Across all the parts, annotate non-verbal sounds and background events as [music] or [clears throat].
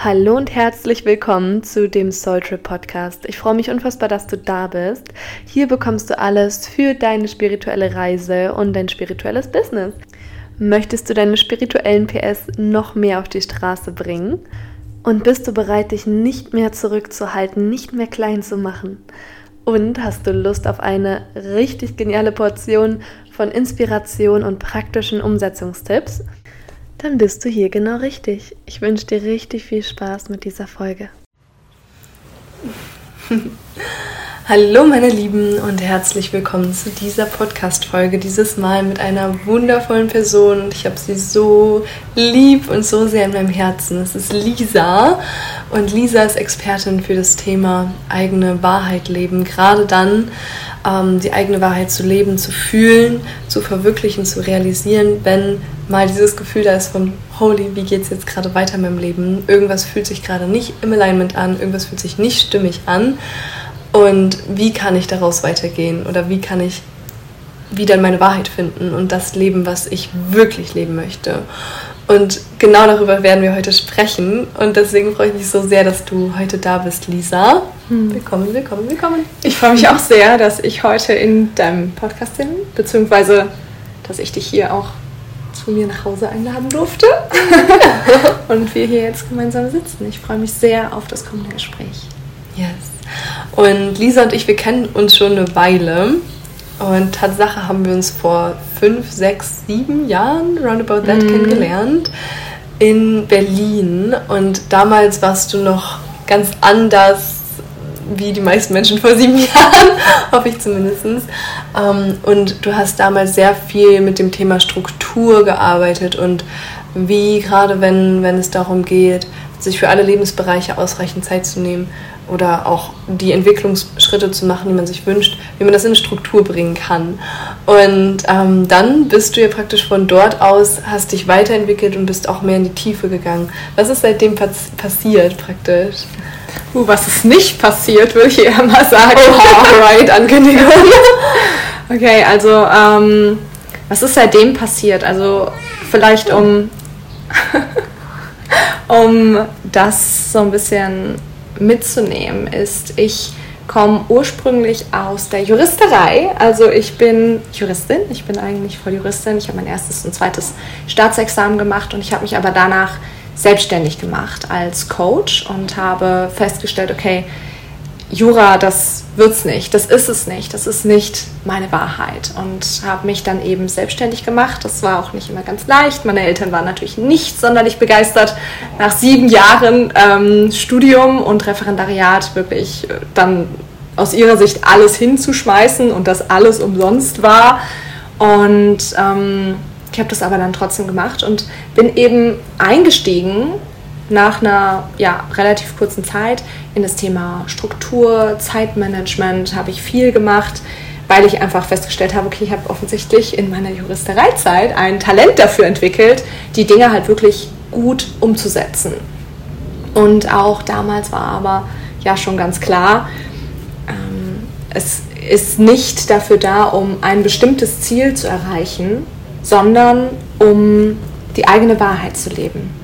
Hallo und herzlich willkommen zu dem Soul Trip Podcast. Ich freue mich unfassbar, dass du da bist. Hier bekommst du alles für deine spirituelle Reise und dein spirituelles Business. Möchtest du deine spirituellen PS noch mehr auf die Straße bringen? Und bist du bereit, dich nicht mehr zurückzuhalten, nicht mehr klein zu machen? Und hast du Lust auf eine richtig geniale Portion von Inspiration und praktischen Umsetzungstipps? Dann bist du hier genau richtig. Ich wünsche dir richtig viel Spaß mit dieser Folge. [laughs] Hallo meine Lieben und herzlich willkommen zu dieser Podcast-Folge. Dieses Mal mit einer wundervollen Person ich habe sie so lieb und so sehr in meinem Herzen. Es ist Lisa und Lisa ist Expertin für das Thema eigene Wahrheit leben. Gerade dann, ähm, die eigene Wahrheit zu leben, zu fühlen, zu verwirklichen, zu realisieren, wenn mal dieses Gefühl da ist von, holy, wie geht es jetzt gerade weiter in meinem Leben? Irgendwas fühlt sich gerade nicht im Alignment an, irgendwas fühlt sich nicht stimmig an. Und wie kann ich daraus weitergehen? Oder wie kann ich wieder meine Wahrheit finden und das leben, was ich wirklich leben möchte? Und genau darüber werden wir heute sprechen. Und deswegen freue ich mich so sehr, dass du heute da bist, Lisa. Hm. Willkommen, willkommen, willkommen. Ich freue mich auch sehr, dass ich heute in deinem Podcast bin, beziehungsweise dass ich dich hier auch zu mir nach Hause einladen durfte. [laughs] und wir hier jetzt gemeinsam sitzen. Ich freue mich sehr auf das kommende Gespräch. Yes. Und Lisa und ich, wir kennen uns schon eine Weile. Und Tatsache haben wir uns vor fünf, sechs, sieben Jahren, roundabout that, mm. kennengelernt in Berlin. Und damals warst du noch ganz anders wie die meisten Menschen vor sieben [laughs] Jahren, hoffe ich zumindest. Ähm, und du hast damals sehr viel mit dem Thema Struktur gearbeitet und wie gerade wenn, wenn es darum geht, sich für alle Lebensbereiche ausreichend Zeit zu nehmen, oder auch die Entwicklungsschritte zu machen, die man sich wünscht, wie man das in Struktur bringen kann. Und ähm, dann bist du ja praktisch von dort aus, hast dich weiterentwickelt und bist auch mehr in die Tiefe gegangen. Was ist seitdem pass passiert praktisch? Uh, was ist nicht passiert, würde ich eher mal sagen. Oh, right, Ankündigung. [laughs] okay, also ähm, was ist seitdem passiert? Also vielleicht um, [laughs] um das so ein bisschen mitzunehmen, ist, ich komme ursprünglich aus der Juristerei. Also ich bin Juristin, ich bin eigentlich voll Juristin. Ich habe mein erstes und zweites Staatsexamen gemacht und ich habe mich aber danach selbstständig gemacht als Coach und habe festgestellt, okay, Jura, das wird's nicht, das ist es nicht, das ist nicht meine Wahrheit und habe mich dann eben selbstständig gemacht. Das war auch nicht immer ganz leicht. Meine Eltern waren natürlich nicht sonderlich begeistert, nach sieben Jahren ähm, Studium und Referendariat wirklich äh, dann aus ihrer Sicht alles hinzuschmeißen und das alles umsonst war. Und ähm, ich habe das aber dann trotzdem gemacht und bin eben eingestiegen nach einer ja, relativ kurzen Zeit in das Thema Struktur, Zeitmanagement habe ich viel gemacht, weil ich einfach festgestellt habe, okay, ich habe offensichtlich in meiner Juristereizeit ein Talent dafür entwickelt, die Dinge halt wirklich gut umzusetzen. Und auch damals war aber ja schon ganz klar, ähm, es ist nicht dafür da, um ein bestimmtes Ziel zu erreichen, sondern um die eigene Wahrheit zu leben.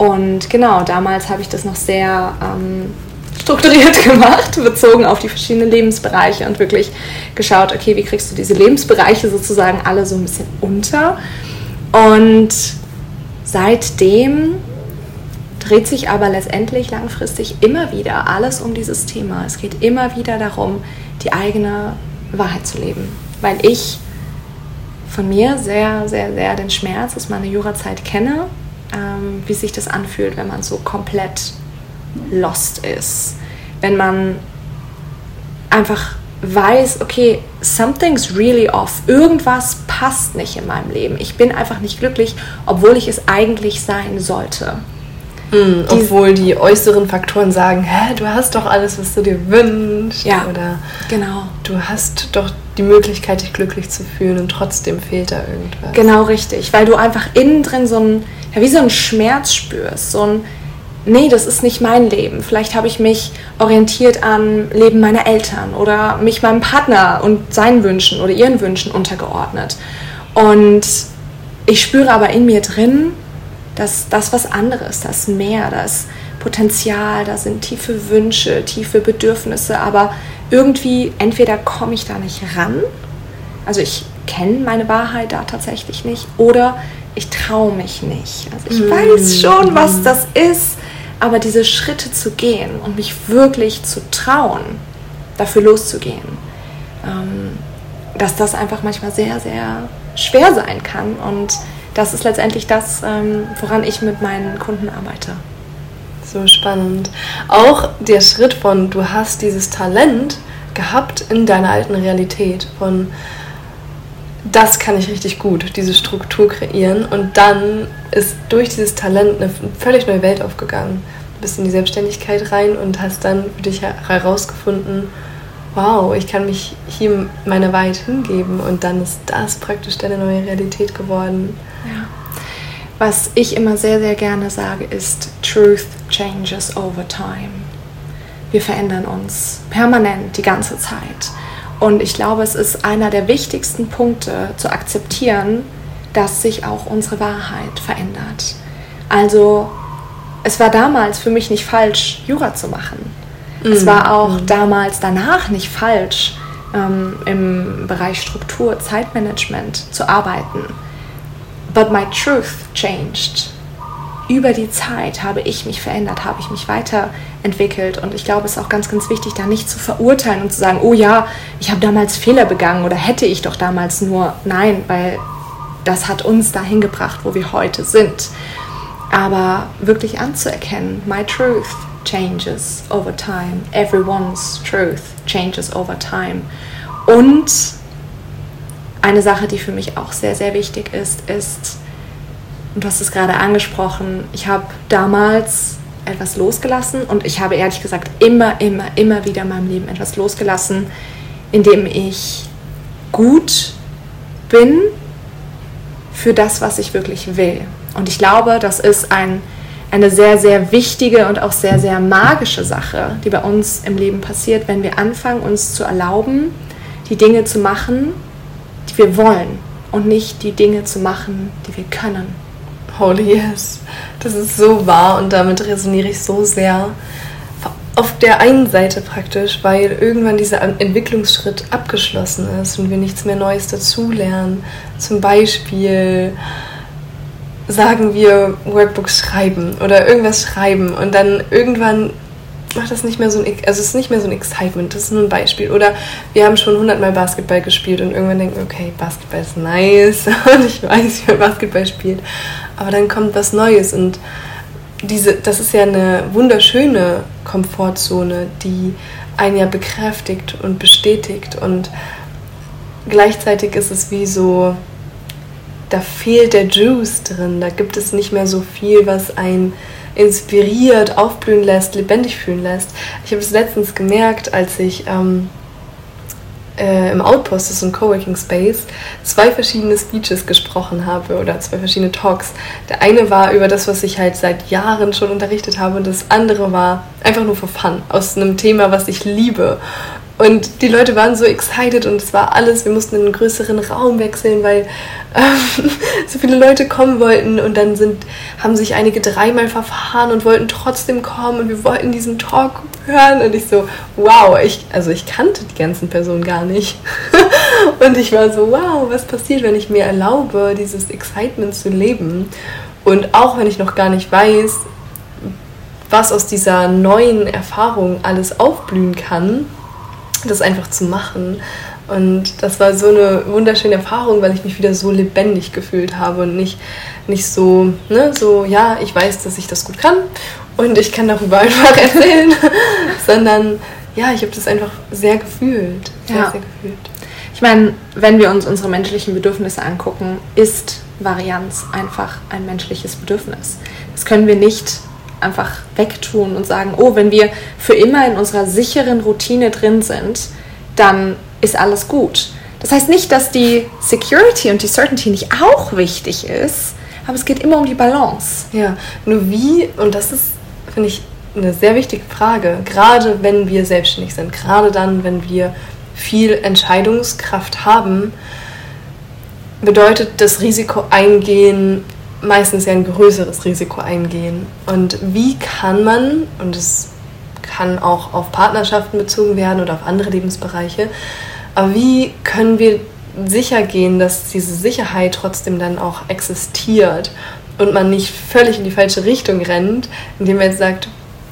Und genau, damals habe ich das noch sehr ähm, strukturiert [laughs] gemacht, bezogen auf die verschiedenen Lebensbereiche und wirklich geschaut, okay, wie kriegst du diese Lebensbereiche sozusagen alle so ein bisschen unter. Und seitdem dreht sich aber letztendlich langfristig immer wieder alles um dieses Thema. Es geht immer wieder darum, die eigene Wahrheit zu leben. Weil ich von mir sehr, sehr, sehr den Schmerz aus meiner Jurazeit kenne ähm, wie sich das anfühlt, wenn man so komplett lost ist. Wenn man einfach weiß, okay, something's really off. Irgendwas passt nicht in meinem Leben. Ich bin einfach nicht glücklich, obwohl ich es eigentlich sein sollte. Mhm, obwohl die äußeren Faktoren sagen, hä, du hast doch alles, was du dir wünschst. Ja, oder genau. Du hast doch die Möglichkeit, dich glücklich zu fühlen und trotzdem fehlt da irgendwas. Genau richtig, weil du einfach innen drin so ein ja, wie so einen Schmerz spürst, so ein, nee, das ist nicht mein Leben. Vielleicht habe ich mich orientiert am Leben meiner Eltern oder mich meinem Partner und seinen Wünschen oder ihren Wünschen untergeordnet. Und ich spüre aber in mir drin, das, das was anderes, das mehr, das Potenzial, da sind tiefe Wünsche, tiefe Bedürfnisse, aber irgendwie entweder komme ich da nicht ran, also ich kenne meine Wahrheit da tatsächlich nicht, oder ich traue mich nicht. Also ich mm. weiß schon, was das ist, aber diese Schritte zu gehen und mich wirklich zu trauen, dafür loszugehen, ähm, dass das einfach manchmal sehr, sehr schwer sein kann. Und das ist letztendlich das, ähm, woran ich mit meinen Kunden arbeite. So spannend. Auch der Schritt von, du hast dieses Talent gehabt in deiner alten Realität, von das kann ich richtig gut, diese Struktur kreieren. Und dann ist durch dieses Talent eine völlig neue Welt aufgegangen. Du bist in die Selbstständigkeit rein und hast dann für dich herausgefunden, wow, ich kann mich hier meiner Wahrheit hingeben. Und dann ist das praktisch deine neue Realität geworden. Ja. Was ich immer sehr, sehr gerne sage, ist, Truth changes over time. Wir verändern uns permanent die ganze Zeit. Und ich glaube, es ist einer der wichtigsten Punkte zu akzeptieren, dass sich auch unsere Wahrheit verändert. Also es war damals für mich nicht falsch, Jura zu machen. Mhm. Es war auch mhm. damals danach nicht falsch, ähm, im Bereich Struktur, Zeitmanagement zu arbeiten. But my truth changed über die Zeit habe ich mich verändert, habe ich mich weiterentwickelt. Und ich glaube, es ist auch ganz, ganz wichtig, da nicht zu verurteilen und zu sagen, oh ja, ich habe damals Fehler begangen oder hätte ich doch damals nur. Nein, weil das hat uns dahin gebracht, wo wir heute sind. Aber wirklich anzuerkennen, my truth changes over time. Everyone's truth changes over time. Und eine Sache, die für mich auch sehr, sehr wichtig ist, ist, und du hast es gerade angesprochen, ich habe damals etwas losgelassen und ich habe ehrlich gesagt immer, immer, immer wieder in meinem Leben etwas losgelassen, indem ich gut bin für das, was ich wirklich will. Und ich glaube, das ist ein, eine sehr, sehr wichtige und auch sehr, sehr magische Sache, die bei uns im Leben passiert, wenn wir anfangen, uns zu erlauben, die Dinge zu machen, die wir wollen und nicht die Dinge zu machen, die wir können. Holy yes. Das ist so wahr und damit resoniere ich so sehr. Auf der einen Seite praktisch, weil irgendwann dieser Entwicklungsschritt abgeschlossen ist und wir nichts mehr Neues dazulernen. Zum Beispiel sagen wir Workbooks schreiben oder irgendwas schreiben und dann irgendwann macht das nicht mehr so ein, also es ist nicht mehr so ein Excitement, das ist nur ein Beispiel. Oder wir haben schon hundertmal Basketball gespielt und irgendwann denken wir, okay, Basketball ist nice [laughs] und ich weiß, wie man Basketball spielt. Aber dann kommt was Neues und diese, das ist ja eine wunderschöne Komfortzone, die einen ja bekräftigt und bestätigt und gleichzeitig ist es wie so, da fehlt der Juice drin, da gibt es nicht mehr so viel, was ein inspiriert, aufblühen lässt, lebendig fühlen lässt. Ich habe es letztens gemerkt, als ich ähm, äh, im Outpost, das ist ein Coworking Space, zwei verschiedene Speeches gesprochen habe oder zwei verschiedene Talks. Der eine war über das, was ich halt seit Jahren schon unterrichtet habe und das andere war einfach nur für Fun, aus einem Thema, was ich liebe. Und die Leute waren so excited und es war alles, wir mussten in einen größeren Raum wechseln, weil ähm, [laughs] so viele Leute kommen wollten und dann sind, haben sich einige dreimal verfahren und wollten trotzdem kommen und wir wollten diesen Talk hören und ich so, wow, ich, also ich kannte die ganzen Personen gar nicht. [laughs] und ich war so, wow, was passiert, wenn ich mir erlaube, dieses Excitement zu leben? Und auch wenn ich noch gar nicht weiß, was aus dieser neuen Erfahrung alles aufblühen kann, das einfach zu machen. Und das war so eine wunderschöne Erfahrung, weil ich mich wieder so lebendig gefühlt habe und nicht, nicht so, ne, so, ja, ich weiß, dass ich das gut kann und ich kann darüber [laughs] einfach erzählen, [laughs] sondern ja, ich habe das einfach sehr gefühlt. Sehr, ja. sehr gefühlt. Ich meine, wenn wir uns unsere menschlichen Bedürfnisse angucken, ist Varianz einfach ein menschliches Bedürfnis. Das können wir nicht einfach wegtun und sagen, oh, wenn wir für immer in unserer sicheren Routine drin sind, dann ist alles gut. Das heißt nicht, dass die Security und die Certainty nicht auch wichtig ist, aber es geht immer um die Balance. Ja, nur wie, und das ist, finde ich, eine sehr wichtige Frage, gerade wenn wir selbstständig sind, gerade dann, wenn wir viel Entscheidungskraft haben, bedeutet das Risiko eingehen, meistens ja ein größeres Risiko eingehen. Und wie kann man, und es kann auch auf Partnerschaften bezogen werden oder auf andere Lebensbereiche, aber wie können wir sicher gehen, dass diese Sicherheit trotzdem dann auch existiert und man nicht völlig in die falsche Richtung rennt, indem man jetzt sagt,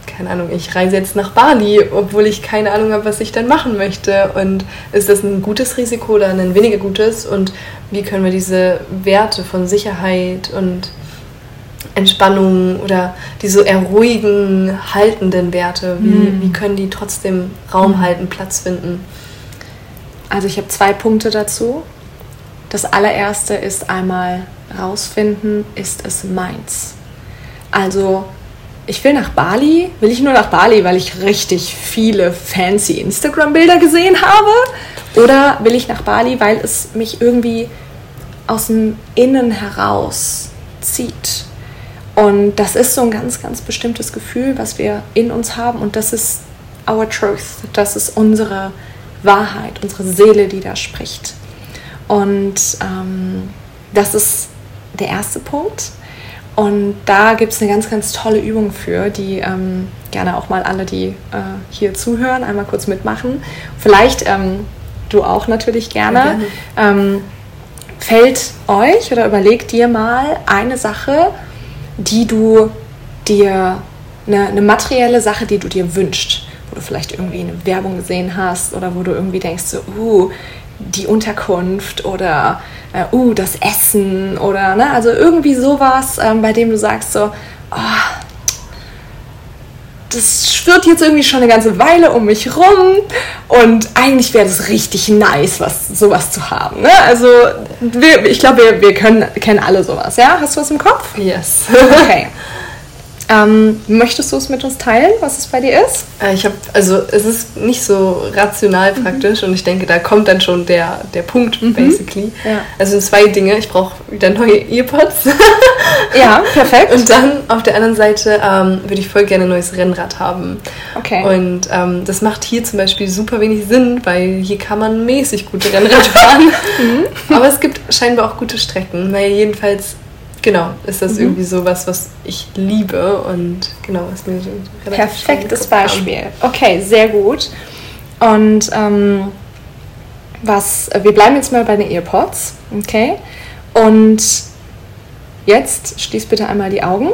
keine Ahnung, ich reise jetzt nach Bali, obwohl ich keine Ahnung habe, was ich dann machen möchte. Und ist das ein gutes Risiko oder ein weniger gutes? Und wie können wir diese Werte von Sicherheit und Entspannung oder diese eruhigen, haltenden Werte, wie, mhm. wie können die trotzdem Raum mhm. halten, Platz finden? Also ich habe zwei Punkte dazu. Das allererste ist einmal rausfinden, ist es meins? Also ich will nach Bali, will ich nur nach Bali, weil ich richtig viele fancy Instagram-Bilder gesehen habe? Oder will ich nach Bali, weil es mich irgendwie aus dem Innen heraus zieht? Und das ist so ein ganz, ganz bestimmtes Gefühl, was wir in uns haben. Und das ist our truth. Das ist unsere Wahrheit, unsere Seele, die da spricht. Und ähm, das ist der erste Punkt. Und da gibt es eine ganz, ganz tolle Übung für, die ähm, gerne auch mal alle, die äh, hier zuhören, einmal kurz mitmachen. Vielleicht ähm, du auch natürlich gerne. gerne. Ähm, fällt euch oder überlegt dir mal eine Sache, die du dir, eine, eine materielle Sache, die du dir wünschst, wo du vielleicht irgendwie eine Werbung gesehen hast oder wo du irgendwie denkst, so, uh, die Unterkunft oder äh, uh, das Essen oder ne, also irgendwie sowas, ähm, bei dem du sagst so, oh, das schwirrt jetzt irgendwie schon eine ganze Weile um mich rum und eigentlich wäre das richtig nice, was, sowas zu haben. Ne? Also wir, ich glaube, wir, wir können, kennen alle sowas. Ja? Hast du was im Kopf? Yes. Okay. [laughs] Ähm, möchtest du es mit uns teilen, was es bei dir ist? Äh, ich habe, also es ist nicht so rational mhm. praktisch mhm. und ich denke, da kommt dann schon der, der Punkt, mhm. basically. Ja. Also zwei Dinge. Ich brauche wieder neue Earpods. ja, [laughs] perfekt. Und dann auf der anderen Seite ähm, würde ich voll gerne ein neues Rennrad haben. Okay. Und ähm, das macht hier zum Beispiel super wenig Sinn, weil hier kann man mäßig gute Rennrad fahren. [laughs] mhm. Aber es gibt scheinbar auch gute Strecken. Naja, jedenfalls genau, ist das mhm. irgendwie so was, was ich liebe und genau, was mir so Perfektes Beispiel. Haben. Okay, sehr gut. Und ähm, was, wir bleiben jetzt mal bei den Earpods, okay? Und jetzt schließ bitte einmal die Augen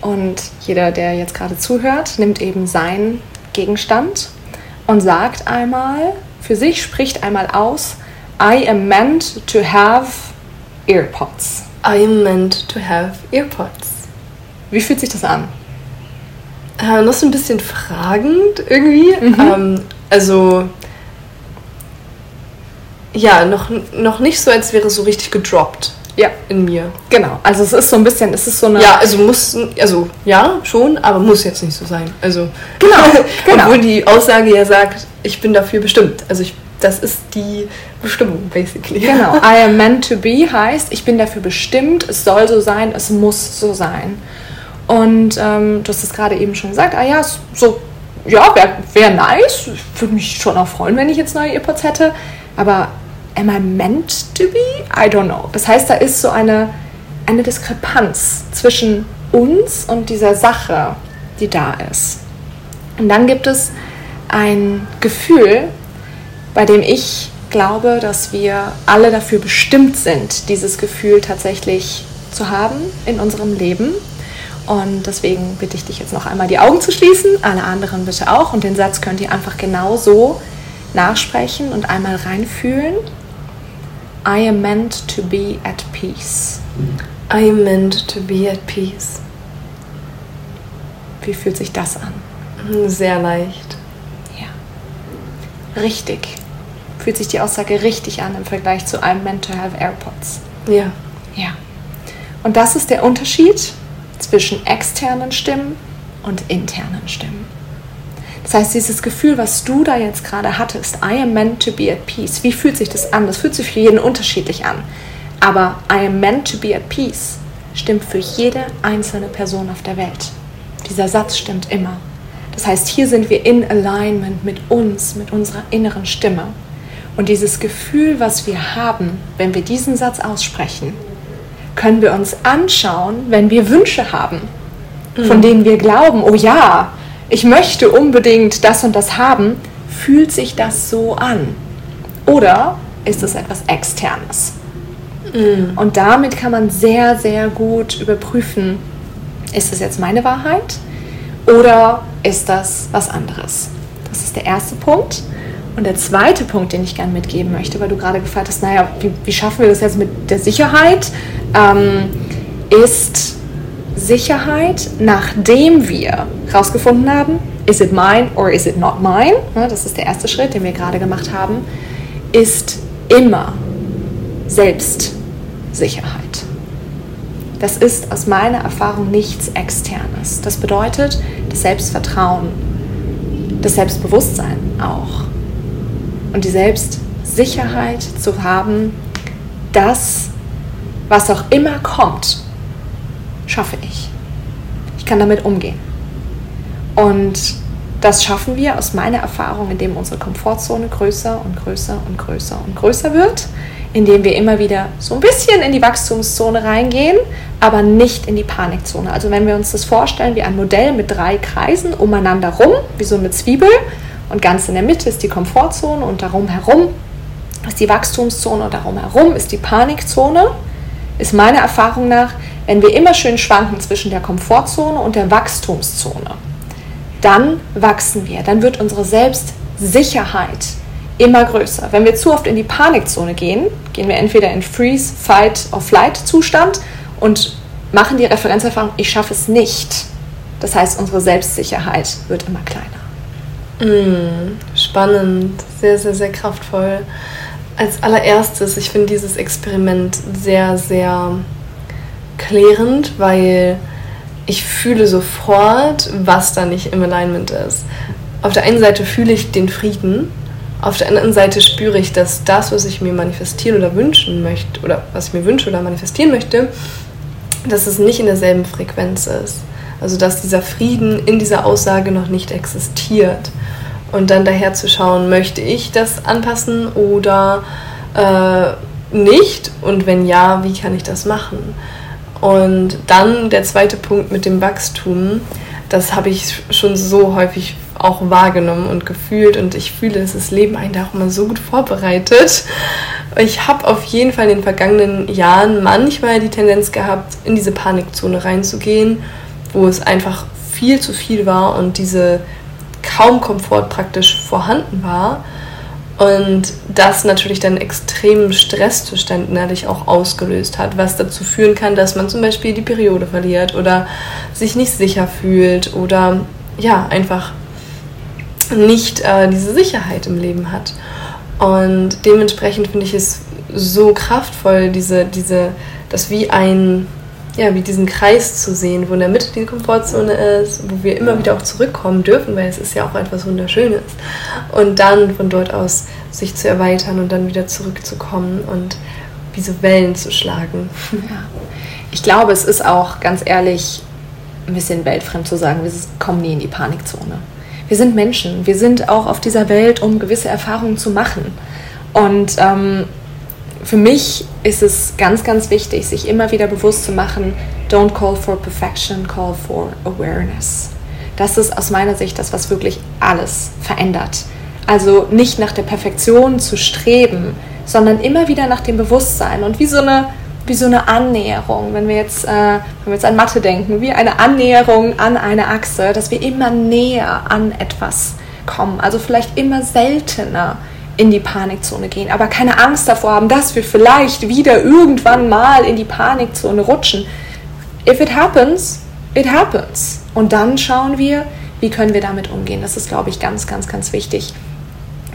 und jeder, der jetzt gerade zuhört, nimmt eben seinen Gegenstand und sagt einmal für sich, spricht einmal aus, I am meant to have earpods. I am meant to have earpods. Wie fühlt sich das an? Äh, noch so ein bisschen fragend irgendwie. Mhm. Ähm, also ja, noch, noch nicht so, als wäre es so richtig gedroppt. Ja. In mir. Genau. Also es ist so ein bisschen, es ist so eine. Ja, also muss, also ja, schon, aber muss jetzt nicht so sein. Also. Genau. [laughs] genau. Obwohl die Aussage ja sagt, ich bin dafür bestimmt. Also ich das ist die Bestimmung, basically. Genau. [laughs] I am meant to be heißt, ich bin dafür bestimmt, es soll so sein, es muss so sein. Und ähm, du hast es gerade eben schon gesagt, ah ja, so, ja, wäre wär nice. Würde mich schon auch freuen, wenn ich jetzt neue Earpods hätte. Aber am I meant to be? I don't know. Das heißt, da ist so eine, eine Diskrepanz zwischen uns und dieser Sache, die da ist. Und dann gibt es ein Gefühl, bei dem ich glaube, dass wir alle dafür bestimmt sind, dieses Gefühl tatsächlich zu haben in unserem Leben. Und deswegen bitte ich dich jetzt noch einmal die Augen zu schließen, alle anderen bitte auch. Und den Satz könnt ihr einfach genau so nachsprechen und einmal reinfühlen. I am meant to be at peace. I am meant to be at peace. Wie fühlt sich das an? Sehr leicht. Ja. Richtig fühlt sich die Aussage richtig an im Vergleich zu einem meant to have AirPods. Ja. Ja. Und das ist der Unterschied zwischen externen Stimmen und internen Stimmen. Das heißt, dieses Gefühl, was du da jetzt gerade hattest, I am meant to be at peace, wie fühlt sich das an? Das fühlt sich für jeden unterschiedlich an. Aber I am meant to be at peace stimmt für jede einzelne Person auf der Welt. Dieser Satz stimmt immer. Das heißt, hier sind wir in Alignment mit uns, mit unserer inneren Stimme. Und dieses Gefühl, was wir haben, wenn wir diesen Satz aussprechen, können wir uns anschauen, wenn wir Wünsche haben, mhm. von denen wir glauben, oh ja, ich möchte unbedingt das und das haben, fühlt sich das so an? Oder ist es etwas Externes? Mhm. Und damit kann man sehr, sehr gut überprüfen, ist es jetzt meine Wahrheit oder ist das was anderes? Das ist der erste Punkt. Und der zweite Punkt, den ich gerne mitgeben möchte, weil du gerade gefragt hast, naja, wie, wie schaffen wir das jetzt mit der Sicherheit, ähm, ist Sicherheit, nachdem wir herausgefunden haben, is it mine or is it not mine, das ist der erste Schritt, den wir gerade gemacht haben, ist immer Selbstsicherheit. Das ist aus meiner Erfahrung nichts Externes. Das bedeutet das Selbstvertrauen, das Selbstbewusstsein auch und die Selbstsicherheit zu haben, dass was auch immer kommt, schaffe ich. Ich kann damit umgehen. Und das schaffen wir aus meiner Erfahrung, indem unsere Komfortzone größer und größer und größer und größer wird, indem wir immer wieder so ein bisschen in die Wachstumszone reingehen, aber nicht in die Panikzone. Also wenn wir uns das vorstellen wie ein Modell mit drei Kreisen umeinander rum, wie so eine Zwiebel, und ganz in der Mitte ist die Komfortzone und darum herum ist die Wachstumszone und darum herum ist die Panikzone, ist meiner Erfahrung nach, wenn wir immer schön schwanken zwischen der Komfortzone und der Wachstumszone, dann wachsen wir, dann wird unsere Selbstsicherheit immer größer. Wenn wir zu oft in die Panikzone gehen, gehen wir entweder in Freeze, Fight or Flight Zustand und machen die Referenzerfahrung, ich schaffe es nicht. Das heißt, unsere Selbstsicherheit wird immer kleiner. Mm, spannend, sehr, sehr, sehr kraftvoll. Als allererstes, ich finde dieses Experiment sehr, sehr klärend, weil ich fühle sofort, was da nicht im Alignment ist. Auf der einen Seite fühle ich den Frieden, auf der anderen Seite spüre ich, dass das, was ich mir manifestieren oder wünschen möchte, oder was ich mir wünsche oder manifestieren möchte, dass es nicht in derselben Frequenz ist. Also dass dieser Frieden in dieser Aussage noch nicht existiert. Und dann daher zu schauen, möchte ich das anpassen oder äh, nicht? Und wenn ja, wie kann ich das machen? Und dann der zweite Punkt mit dem Wachstum, das habe ich schon so häufig auch wahrgenommen und gefühlt. Und ich fühle, dass das Leben einen da auch immer so gut vorbereitet. Ich habe auf jeden Fall in den vergangenen Jahren manchmal die Tendenz gehabt, in diese Panikzone reinzugehen, wo es einfach viel zu viel war und diese kaum Komfort praktisch vorhanden war. Und das natürlich dann extremen Stresszustand innerlich auch ausgelöst hat, was dazu führen kann, dass man zum Beispiel die Periode verliert oder sich nicht sicher fühlt oder ja, einfach nicht äh, diese Sicherheit im Leben hat. Und dementsprechend finde ich es so kraftvoll, diese, diese, das wie ein ja, wie diesen Kreis zu sehen, wo in der Mitte die Komfortzone ist, wo wir immer wieder auch zurückkommen dürfen, weil es ist ja auch etwas Wunderschönes. Und dann von dort aus sich zu erweitern und dann wieder zurückzukommen und wie so Wellen zu schlagen. Ja. Ich glaube, es ist auch ganz ehrlich ein bisschen weltfremd zu sagen, wir kommen nie in die Panikzone. Wir sind Menschen, wir sind auch auf dieser Welt, um gewisse Erfahrungen zu machen. Und ähm, für mich ist es ganz, ganz wichtig, sich immer wieder bewusst zu machen, don't call for perfection, call for awareness. Das ist aus meiner Sicht das, was wirklich alles verändert. Also nicht nach der Perfektion zu streben, sondern immer wieder nach dem Bewusstsein und wie so eine, wie so eine Annäherung, wenn wir, jetzt, äh, wenn wir jetzt an Mathe denken, wie eine Annäherung an eine Achse, dass wir immer näher an etwas kommen, also vielleicht immer seltener in die Panikzone gehen, aber keine Angst davor haben, dass wir vielleicht wieder irgendwann mal in die Panikzone rutschen. If it happens, it happens. Und dann schauen wir, wie können wir damit umgehen. Das ist, glaube ich, ganz, ganz, ganz wichtig,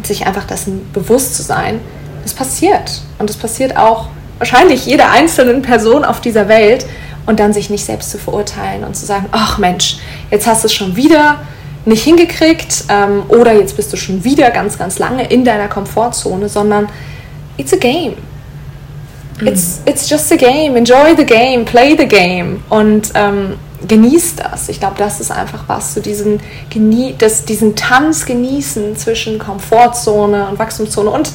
sich einfach dessen bewusst zu sein. Das passiert. Und es passiert auch wahrscheinlich jeder einzelnen Person auf dieser Welt. Und dann sich nicht selbst zu verurteilen und zu sagen, ach Mensch, jetzt hast du es schon wieder nicht hingekriegt ähm, oder jetzt bist du schon wieder ganz, ganz lange in deiner Komfortzone, sondern it's a game. Mhm. It's, it's just a game. Enjoy the game, play the game und ähm, genieß das. Ich glaube, das ist einfach was, so diesen, genie das, diesen Tanz genießen zwischen Komfortzone und Wachstumszone und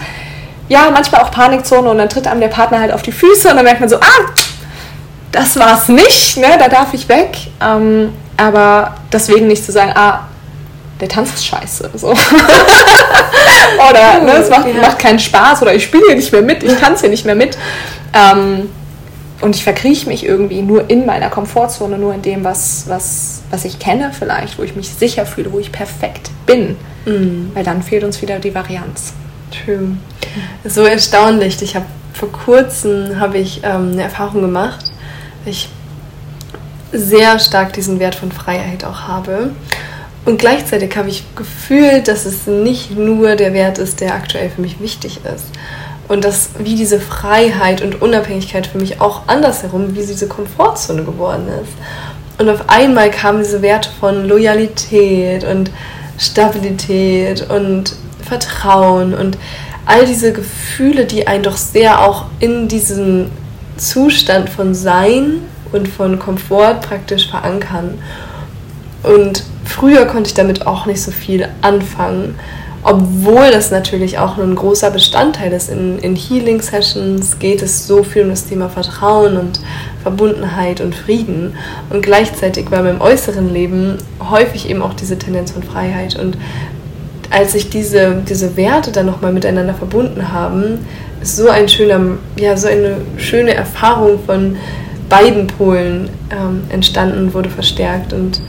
ja, manchmal auch Panikzone und dann tritt einem der Partner halt auf die Füße und dann merkt man so, ah, das war's nicht, ne? da darf ich weg. Ähm, aber deswegen nicht zu sagen, ah, der Tanz ist scheiße. So. [laughs] oder ne, es macht, ja. macht keinen Spaß oder ich spiele hier nicht mehr mit, ich tanze hier nicht mehr mit. Ähm, und ich verkrieche mich irgendwie nur in meiner Komfortzone, nur in dem, was, was, was ich kenne vielleicht, wo ich mich sicher fühle, wo ich perfekt bin. Mhm. Weil dann fehlt uns wieder die Varianz. True. So erstaunlich. Ich habe vor kurzem habe ich ähm, eine Erfahrung gemacht, ich sehr stark diesen Wert von Freiheit auch habe. Und gleichzeitig habe ich gefühlt, dass es nicht nur der Wert ist, der aktuell für mich wichtig ist. Und dass wie diese Freiheit und Unabhängigkeit für mich auch andersherum, wie diese Komfortzone geworden ist. Und auf einmal kamen diese Werte von Loyalität und Stabilität und Vertrauen und all diese Gefühle, die einen doch sehr auch in diesem Zustand von Sein und von Komfort praktisch verankern. Und früher konnte ich damit auch nicht so viel anfangen, obwohl das natürlich auch ein großer Bestandteil ist. In, in Healing-Sessions geht es so viel um das Thema Vertrauen und Verbundenheit und Frieden. Und gleichzeitig war beim äußeren Leben häufig eben auch diese Tendenz von Freiheit. Und als sich diese, diese Werte dann nochmal miteinander verbunden haben, ist so ein schöner, ja, so eine schöne Erfahrung von beiden Polen ähm, entstanden, wurde verstärkt. Und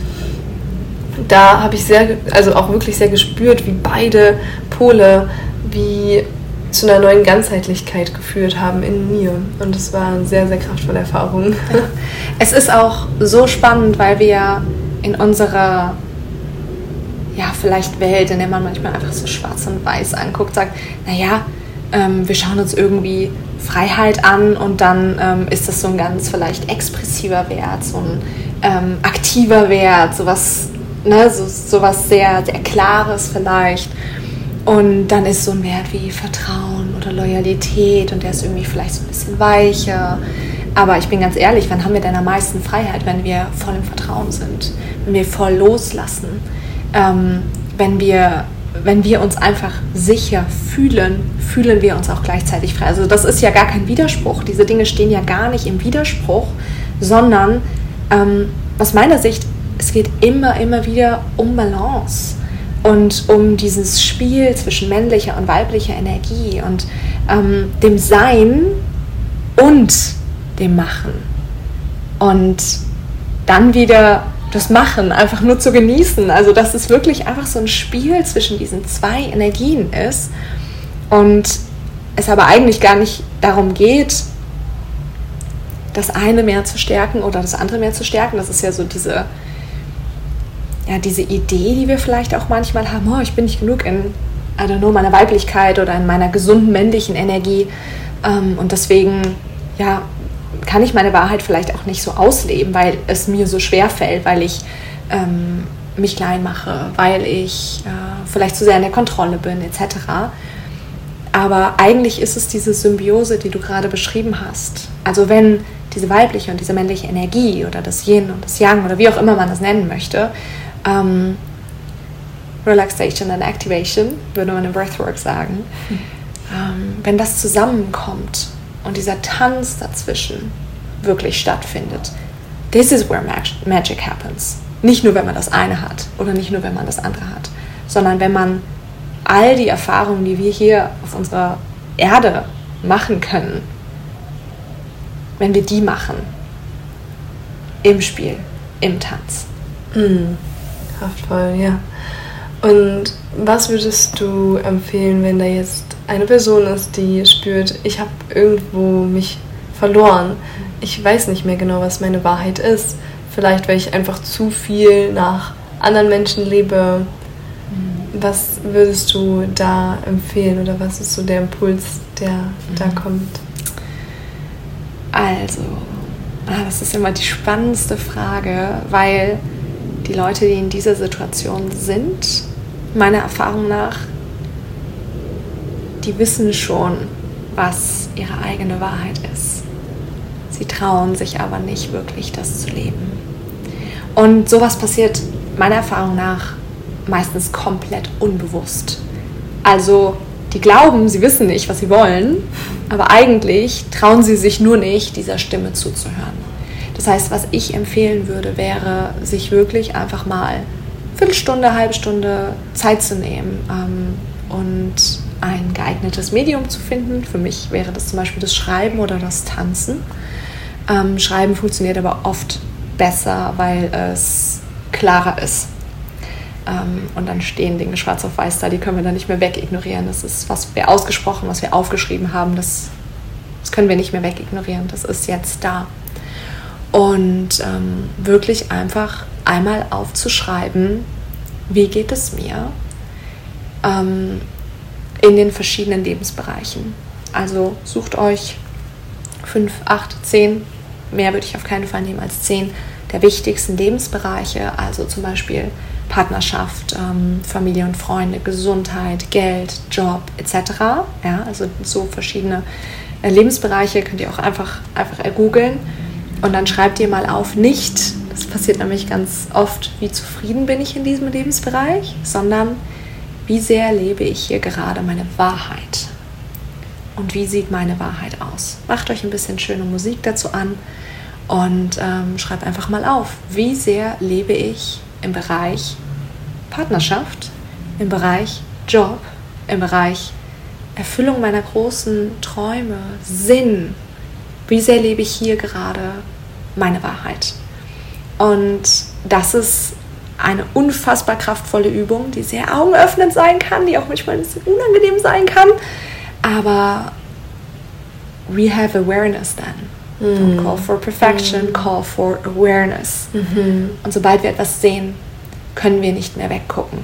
da habe ich sehr, also auch wirklich sehr gespürt, wie beide Pole wie zu einer neuen Ganzheitlichkeit geführt haben in mir. Und das war eine sehr, sehr kraftvolle Erfahrung. Ja. [laughs] Es ist auch so spannend, weil wir in unserer ja, vielleicht Welt, in der man manchmal einfach so schwarz und weiß anguckt, sagt, naja, ähm, wir schauen uns irgendwie Freiheit an und dann ähm, ist das so ein ganz vielleicht expressiver Wert, so ein ähm, aktiver Wert, sowas ne, so, so was sehr, sehr Klares vielleicht. Und dann ist so ein Wert wie Vertrauen oder Loyalität und der ist irgendwie vielleicht so ein bisschen weicher. Aber ich bin ganz ehrlich, wann haben wir denn am meisten Freiheit, wenn wir voll im Vertrauen sind, wenn wir voll loslassen, ähm, wenn, wir, wenn wir uns einfach sicher fühlen, fühlen wir uns auch gleichzeitig frei. Also das ist ja gar kein Widerspruch. Diese Dinge stehen ja gar nicht im Widerspruch, sondern ähm, aus meiner Sicht es geht immer, immer wieder um Balance und um dieses Spiel zwischen männlicher und weiblicher Energie und ähm, dem Sein und dem Machen. Und dann wieder das Machen einfach nur zu genießen. Also, dass es wirklich einfach so ein Spiel zwischen diesen zwei Energien ist und es aber eigentlich gar nicht darum geht, das eine mehr zu stärken oder das andere mehr zu stärken. Das ist ja so diese ja, diese Idee, die wir vielleicht auch manchmal haben, oh, ich bin nicht genug in, I don't know, meiner Weiblichkeit oder in meiner gesunden männlichen Energie ähm, und deswegen, ja, kann ich meine Wahrheit vielleicht auch nicht so ausleben, weil es mir so schwer fällt, weil ich ähm, mich klein mache, weil ich äh, vielleicht zu sehr in der Kontrolle bin, etc. Aber eigentlich ist es diese Symbiose, die du gerade beschrieben hast. Also wenn diese weibliche und diese männliche Energie oder das Yin und das Yang oder wie auch immer man das nennen möchte, ähm, Relaxation and Activation, würde man im Breathwork sagen. Mhm. Ähm, wenn das zusammenkommt und dieser Tanz dazwischen wirklich stattfindet, this is where magic happens. Nicht nur, wenn man das eine hat oder nicht nur, wenn man das andere hat, sondern wenn man all die Erfahrungen, die wir hier auf unserer Erde machen können, wenn wir die machen, im Spiel, im Tanz. Mm kraftvoll, ja. Und was würdest du empfehlen, wenn da jetzt eine Person ist, die spürt, ich habe irgendwo mich verloren. Ich weiß nicht mehr genau, was meine Wahrheit ist. Vielleicht, weil ich einfach zu viel nach anderen Menschen lebe. Was würdest du da empfehlen oder was ist so der Impuls, der mhm. da kommt? Also, ah, das ist immer die spannendste Frage, weil die Leute, die in dieser Situation sind, meiner Erfahrung nach, die wissen schon, was ihre eigene Wahrheit ist. Sie trauen sich aber nicht wirklich, das zu leben. Und sowas passiert meiner Erfahrung nach meistens komplett unbewusst. Also die glauben, sie wissen nicht, was sie wollen, aber eigentlich trauen sie sich nur nicht, dieser Stimme zuzuhören. Das heißt, was ich empfehlen würde, wäre, sich wirklich einfach mal Viertelstunde, halbe Stunde Zeit zu nehmen ähm, und ein geeignetes Medium zu finden. Für mich wäre das zum Beispiel das Schreiben oder das Tanzen. Ähm, Schreiben funktioniert aber oft besser, weil es klarer ist. Ähm, und dann stehen Dinge schwarz auf weiß da, die können wir dann nicht mehr wegignorieren. Das ist, was wir ausgesprochen, was wir aufgeschrieben haben, das, das können wir nicht mehr wegignorieren. Das ist jetzt da. Und ähm, wirklich einfach einmal aufzuschreiben, wie geht es mir ähm, in den verschiedenen Lebensbereichen. Also sucht euch fünf, acht, zehn, mehr würde ich auf keinen Fall nehmen als zehn der wichtigsten Lebensbereiche, also zum Beispiel Partnerschaft, ähm, Familie und Freunde, Gesundheit, Geld, Job etc. Ja, also so verschiedene äh, Lebensbereiche könnt ihr auch einfach, einfach ergoogeln und dann schreibt ihr mal auf, nicht, das passiert nämlich ganz oft, wie zufrieden bin ich in diesem Lebensbereich, sondern wie sehr lebe ich hier gerade meine Wahrheit. Und wie sieht meine Wahrheit aus? Macht euch ein bisschen schöne Musik dazu an und ähm, schreibt einfach mal auf, wie sehr lebe ich im Bereich Partnerschaft, im Bereich Job, im Bereich Erfüllung meiner großen Träume, Sinn. Wie sehr lebe ich hier gerade meine Wahrheit? Und das ist eine unfassbar kraftvolle Übung, die sehr augenöffnend sein kann, die auch manchmal ein bisschen unangenehm sein kann. Aber we have awareness then. Don't call for perfection, mm. call for awareness. Mhm. Und sobald wir etwas sehen, können wir nicht mehr weggucken.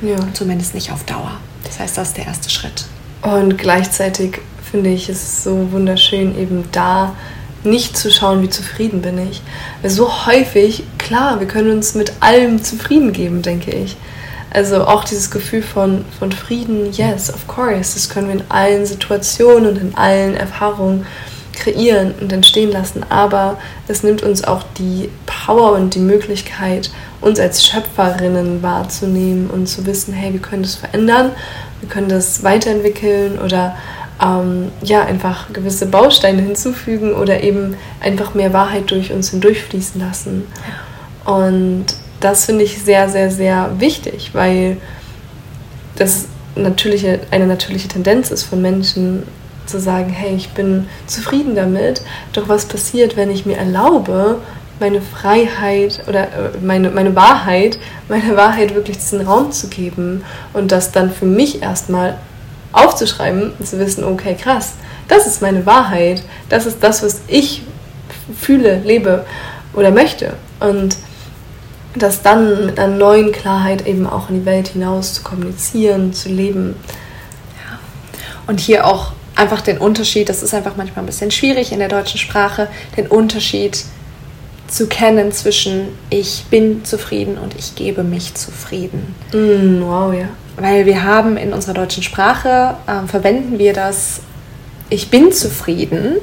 Ja. Zumindest nicht auf Dauer. Das heißt, das ist der erste Schritt. Und gleichzeitig finde ich es so wunderschön, eben da nicht zu schauen, wie zufrieden bin ich. Weil so häufig, klar, wir können uns mit allem zufrieden geben, denke ich. Also auch dieses Gefühl von, von Frieden, yes, of course, das können wir in allen Situationen und in allen Erfahrungen kreieren und entstehen lassen, aber es nimmt uns auch die Power und die Möglichkeit, uns als Schöpferinnen wahrzunehmen und zu wissen, hey, wir können das verändern, wir können das weiterentwickeln oder ähm, ja, einfach gewisse Bausteine hinzufügen oder eben einfach mehr Wahrheit durch uns hindurchfließen lassen. Und das finde ich sehr, sehr, sehr wichtig, weil das natürliche, eine natürliche Tendenz ist von Menschen, zu sagen, hey, ich bin zufrieden damit, doch was passiert, wenn ich mir erlaube, meine Freiheit oder äh, meine, meine Wahrheit, meine Wahrheit wirklich diesen Raum zu geben und das dann für mich erstmal aufzuschreiben und zu wissen, okay, krass, das ist meine Wahrheit, das ist das, was ich fühle, lebe oder möchte. Und das dann mit einer neuen Klarheit eben auch in die Welt hinaus zu kommunizieren, zu leben. Ja. Und hier auch einfach den Unterschied, das ist einfach manchmal ein bisschen schwierig in der deutschen Sprache, den Unterschied zu kennen zwischen ich bin zufrieden und ich gebe mich zufrieden. Mm, wow, ja. Weil wir haben in unserer deutschen Sprache, äh, verwenden wir das ich bin zufrieden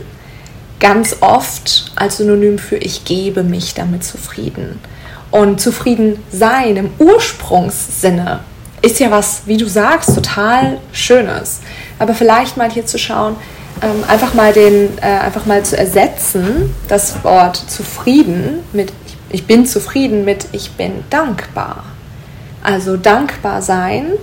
ganz oft als Synonym für ich gebe mich damit zufrieden. Und zufrieden sein im Ursprungssinne ist ja was, wie du sagst, total Schönes. Aber vielleicht mal hier zu schauen, ähm, einfach mal den, äh, einfach mal zu ersetzen, das Wort zufrieden mit ich bin zufrieden mit ich bin dankbar. Also dankbar sein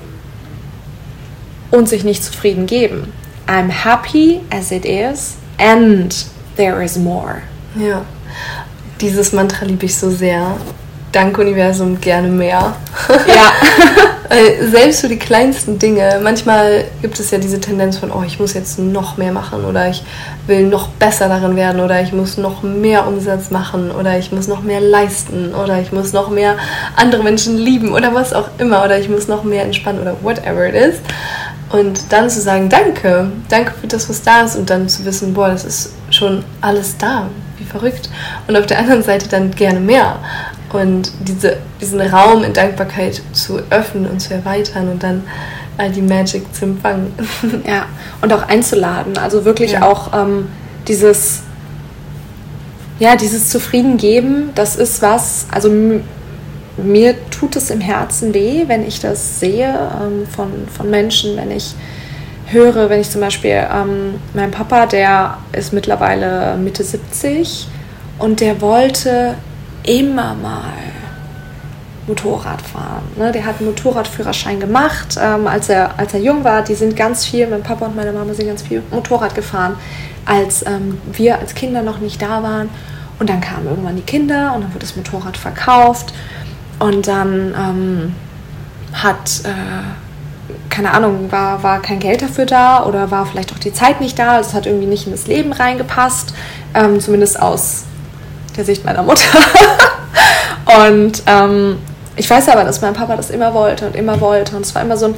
und sich nicht zufrieden geben. I'm happy as it is and there is more. Ja, dieses Mantra liebe ich so sehr. Dank Universum gerne mehr. Ja. [laughs] [laughs] Selbst für die kleinsten Dinge. Manchmal gibt es ja diese Tendenz von, oh, ich muss jetzt noch mehr machen oder ich will noch besser darin werden oder ich muss noch mehr Umsatz machen oder ich muss noch mehr leisten oder ich muss noch mehr andere Menschen lieben oder was auch immer oder ich muss noch mehr entspannen oder whatever it is. Und dann zu sagen, danke, danke für das, was da ist und dann zu wissen, boah, das ist schon alles da, wie verrückt. Und auf der anderen Seite dann gerne mehr und diese, diesen Raum in Dankbarkeit zu öffnen und zu erweitern und dann all die Magic zu empfangen. [laughs] Ja, und auch einzuladen. Also wirklich ja. auch ähm, dieses, ja, dieses Zufriedengeben, das ist was, also mir tut es im Herzen weh, wenn ich das sehe ähm, von, von Menschen, wenn ich höre, wenn ich zum Beispiel, ähm, mein Papa, der ist mittlerweile Mitte 70 und der wollte immer mal Motorrad fahren. Ne? Der hat einen Motorradführerschein gemacht, ähm, als, er, als er jung war. Die sind ganz viel, mein Papa und meine Mama sind ganz viel Motorrad gefahren, als ähm, wir als Kinder noch nicht da waren. Und dann kamen irgendwann die Kinder und dann wurde das Motorrad verkauft. Und dann ähm, hat, äh, keine Ahnung, war, war kein Geld dafür da oder war vielleicht auch die Zeit nicht da. Es hat irgendwie nicht in das Leben reingepasst, ähm, zumindest aus der Sicht meiner Mutter. [laughs] und ähm, ich weiß aber, dass mein Papa das immer wollte und immer wollte. Und es war immer so ein,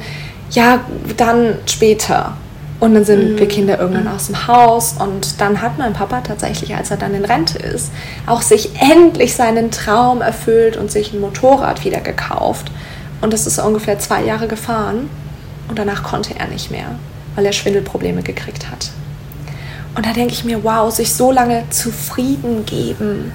ja, dann später. Und dann sind mhm. wir Kinder irgendwann aus dem Haus. Und dann hat mein Papa tatsächlich, als er dann in Rente ist, auch sich endlich seinen Traum erfüllt und sich ein Motorrad wieder gekauft. Und das ist ungefähr zwei Jahre gefahren. Und danach konnte er nicht mehr, weil er Schwindelprobleme gekriegt hat. Und da denke ich mir, wow, sich so lange zufrieden geben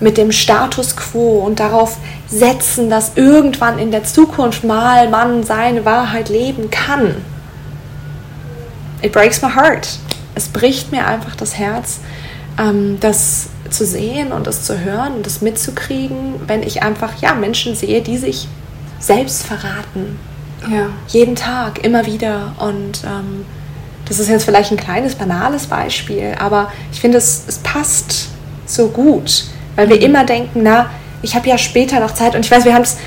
mit dem Status quo und darauf setzen, dass irgendwann in der Zukunft mal man seine Wahrheit leben kann. It breaks my heart. Es bricht mir einfach das Herz, ähm, das zu sehen und das zu hören und das mitzukriegen, wenn ich einfach ja Menschen sehe, die sich selbst verraten. Ja. Jeden Tag, immer wieder. Und ähm, das ist jetzt vielleicht ein kleines, banales Beispiel, aber ich finde, es, es passt so gut, weil wir mhm. immer denken, na, ich habe ja später noch Zeit und ich weiß, wir haben es,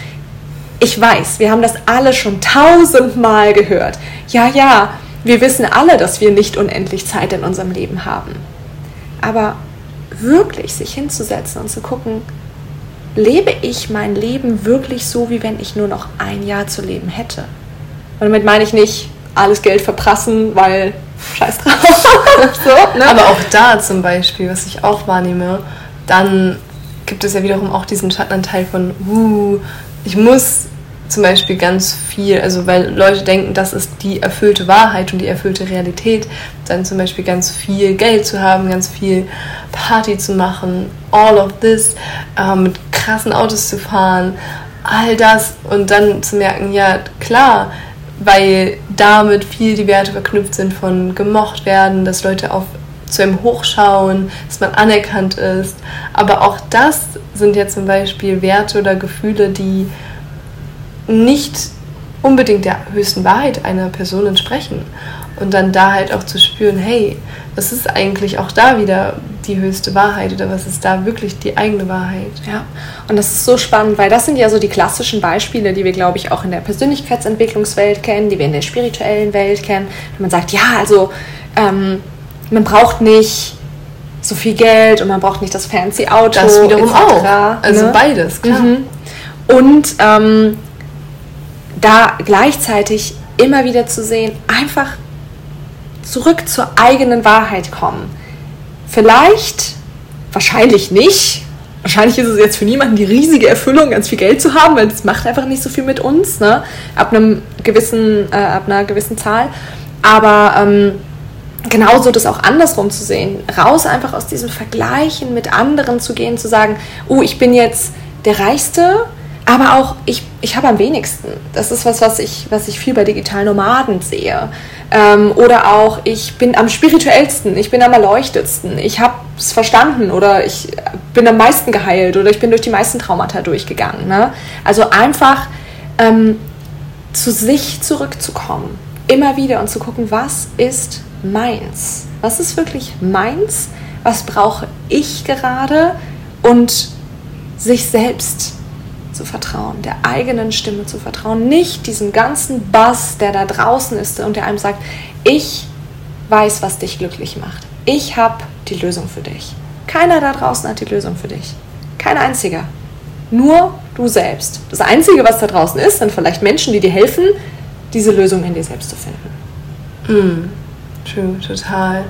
ich weiß, wir haben das alle schon tausendmal gehört. Ja, ja, wir wissen alle, dass wir nicht unendlich Zeit in unserem Leben haben. Aber wirklich sich hinzusetzen und zu gucken, lebe ich mein Leben wirklich so, wie wenn ich nur noch ein Jahr zu leben hätte? Und damit meine ich nicht alles Geld verprassen, weil scheiß drauf. [laughs] so, ne? Aber auch da zum Beispiel, was ich auch wahrnehme, dann gibt es ja wiederum auch diesen Schattenanteil von, uh, ich muss zum Beispiel ganz viel, also weil Leute denken, das ist die erfüllte Wahrheit und die erfüllte Realität, dann zum Beispiel ganz viel Geld zu haben, ganz viel Party zu machen, all of this, äh, mit krassen Autos zu fahren, all das und dann zu merken, ja klar, weil damit viel die Werte verknüpft sind von gemocht werden, dass Leute auf zu einem hochschauen, dass man anerkannt ist. Aber auch das sind ja zum Beispiel Werte oder Gefühle, die nicht unbedingt der höchsten Wahrheit einer Person entsprechen. Und dann da halt auch zu spüren, hey, was ist eigentlich auch da wieder die höchste Wahrheit oder was ist da wirklich die eigene Wahrheit? Ja, und das ist so spannend, weil das sind ja so die klassischen Beispiele, die wir, glaube ich, auch in der Persönlichkeitsentwicklungswelt kennen, die wir in der spirituellen Welt kennen. Wenn man sagt, ja, also ähm, man braucht nicht so viel Geld und man braucht nicht das fancy Auto. Das wiederum auch. Also ne? beides, klar. Mhm. Und ähm, da gleichzeitig immer wieder zu sehen, einfach zurück zur eigenen Wahrheit kommen. Vielleicht, wahrscheinlich nicht. Wahrscheinlich ist es jetzt für niemanden die riesige Erfüllung, ganz viel Geld zu haben, weil es macht einfach nicht so viel mit uns, ne? ab, einem gewissen, äh, ab einer gewissen Zahl. Aber ähm, genauso das auch andersrum zu sehen. Raus einfach aus diesem Vergleichen mit anderen zu gehen, zu sagen, oh, ich bin jetzt der Reichste, aber auch ich, ich habe am wenigsten. Das ist was, was ich, was ich viel bei digitalen Nomaden sehe. Ähm, oder auch, ich bin am spirituellsten, ich bin am erleuchtetsten, ich habe es verstanden oder ich bin am meisten geheilt oder ich bin durch die meisten Traumata durchgegangen. Ne? Also einfach ähm, zu sich zurückzukommen, immer wieder und zu gucken, was ist meins? Was ist wirklich meins? Was brauche ich gerade? Und sich selbst zu vertrauen, der eigenen Stimme zu vertrauen, nicht diesem ganzen Bass, der da draußen ist und der einem sagt, ich weiß, was dich glücklich macht. Ich habe die Lösung für dich. Keiner da draußen hat die Lösung für dich. Kein einziger. Nur du selbst. Das Einzige, was da draußen ist, sind vielleicht Menschen, die dir helfen, diese Lösung in dir selbst zu finden. Mm, true, total.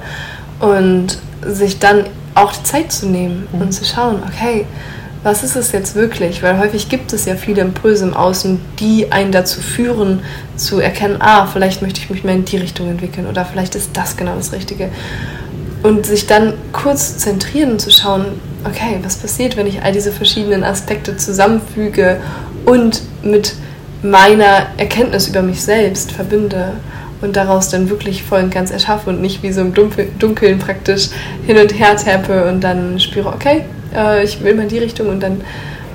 Und sich dann auch die Zeit zu nehmen mhm. und zu schauen, okay, was ist es jetzt wirklich? Weil häufig gibt es ja viele Impulse im Außen, die einen dazu führen, zu erkennen, ah, vielleicht möchte ich mich mehr in die Richtung entwickeln oder vielleicht ist das genau das Richtige. Und sich dann kurz zu zentrieren und zu schauen, okay, was passiert, wenn ich all diese verschiedenen Aspekte zusammenfüge und mit meiner Erkenntnis über mich selbst verbinde und daraus dann wirklich voll und ganz erschaffe und nicht wie so im Dunkeln praktisch hin und her tappe und dann spüre, okay, äh, ich will mal in die Richtung und dann,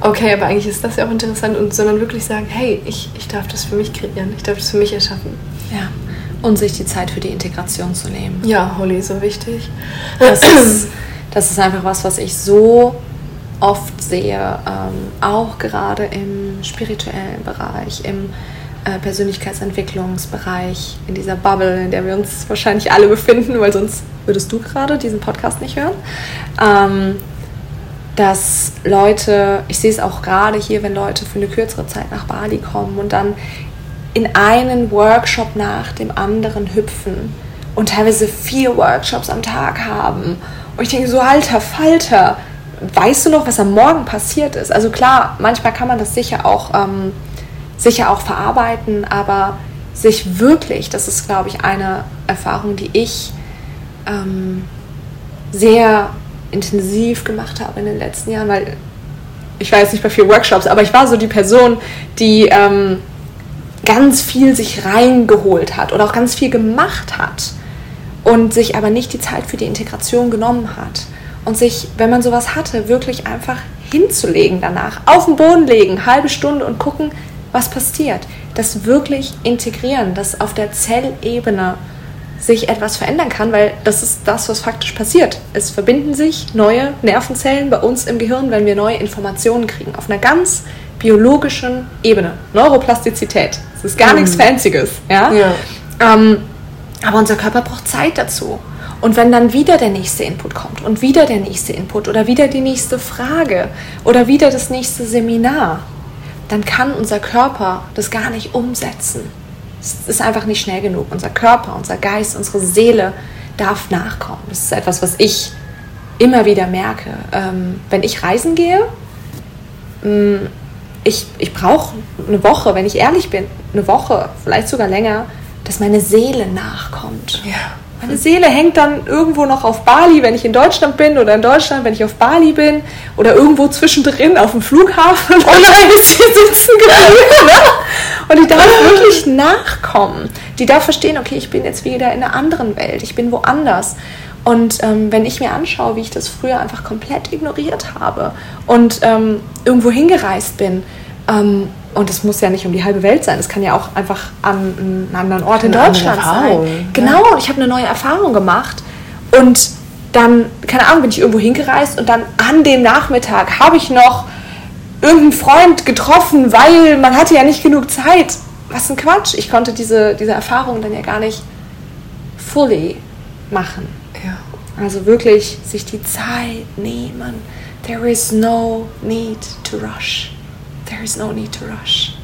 okay, aber eigentlich ist das ja auch interessant und sondern wirklich sagen, hey, ich, ich darf das für mich kreieren, ich darf das für mich erschaffen. Ja. Und sich die Zeit für die Integration zu nehmen. Ja, Holly, so wichtig. Das [clears throat] ist, das ist einfach was, was ich so oft sehe, ähm, auch gerade im spirituellen Bereich, im äh, Persönlichkeitsentwicklungsbereich, in dieser Bubble, in der wir uns wahrscheinlich alle befinden, weil sonst würdest du gerade diesen Podcast nicht hören. Ähm, dass Leute, ich sehe es auch gerade hier, wenn Leute für eine kürzere Zeit nach Bali kommen und dann in einen Workshop nach dem anderen hüpfen und teilweise vier Workshops am Tag haben. Und ich denke so, alter Falter, weißt du noch, was am Morgen passiert ist? Also klar, manchmal kann man das sicher auch, ähm, sicher auch verarbeiten, aber sich wirklich, das ist, glaube ich, eine Erfahrung, die ich ähm, sehr intensiv gemacht habe in den letzten Jahren, weil ich war jetzt nicht bei vier Workshops, aber ich war so die Person, die ähm, ganz viel sich reingeholt hat oder auch ganz viel gemacht hat und sich aber nicht die Zeit für die Integration genommen hat. Und sich, wenn man sowas hatte, wirklich einfach hinzulegen danach, auf den Boden legen, halbe Stunde und gucken, was passiert. Das wirklich integrieren, das auf der Zellebene sich etwas verändern kann, weil das ist das, was faktisch passiert. Es verbinden sich neue Nervenzellen bei uns im Gehirn, wenn wir neue Informationen kriegen, auf einer ganz biologischen Ebene. Neuroplastizität. Das ist gar mhm. nichts Fancyes. Ja? ja. Ähm, aber unser Körper braucht Zeit dazu. Und wenn dann wieder der nächste Input kommt und wieder der nächste Input oder wieder die nächste Frage oder wieder das nächste Seminar, dann kann unser Körper das gar nicht umsetzen. Es ist einfach nicht schnell genug. Unser Körper, unser Geist, unsere Seele darf nachkommen. Das ist etwas, was ich immer wieder merke. Ähm, wenn ich reisen gehe, mm, ich, ich brauche eine Woche, wenn ich ehrlich bin, eine Woche, vielleicht sogar länger, dass meine Seele nachkommt. Ja. Meine Seele hängt dann irgendwo noch auf Bali, wenn ich in Deutschland bin oder in Deutschland, wenn ich auf Bali bin oder irgendwo zwischendrin auf dem Flughafen. Oh nein, ist sie sitzen geblieben. Ne? Und die darf wirklich nachkommen. Die darf verstehen, okay, ich bin jetzt wieder in einer anderen Welt, ich bin woanders. Und ähm, wenn ich mir anschaue, wie ich das früher einfach komplett ignoriert habe und ähm, irgendwo hingereist bin, ähm, und es muss ja nicht um die halbe Welt sein, es kann ja auch einfach an einem anderen Ort in Deutschland sein. Genau, und ich habe eine neue Erfahrung gemacht. Und dann, keine Ahnung, bin ich irgendwo hingereist und dann an dem Nachmittag habe ich noch irgendeinen Freund getroffen, weil man hatte ja nicht genug Zeit. Was ein Quatsch. Ich konnte diese, diese Erfahrung dann ja gar nicht fully machen. Ja. Also wirklich sich die Zeit nehmen. There is no need to rush. There is no need to rush.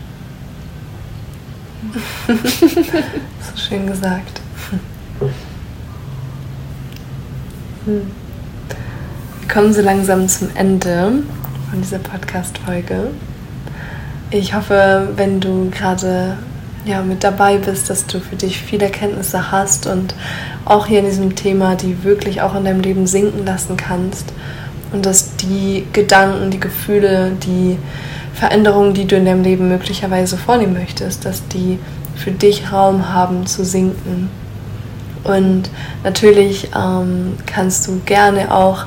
[laughs] so schön gesagt. Wir kommen so langsam zum Ende von dieser Podcast-Folge. Ich hoffe, wenn du gerade ja, mit dabei bist, dass du für dich viele Erkenntnisse hast und auch hier in diesem Thema, die wirklich auch in deinem Leben sinken lassen kannst. Und dass die Gedanken, die Gefühle, die Veränderungen, die du in deinem Leben möglicherweise vornehmen möchtest, dass die für dich Raum haben zu sinken. Und natürlich ähm, kannst du gerne auch,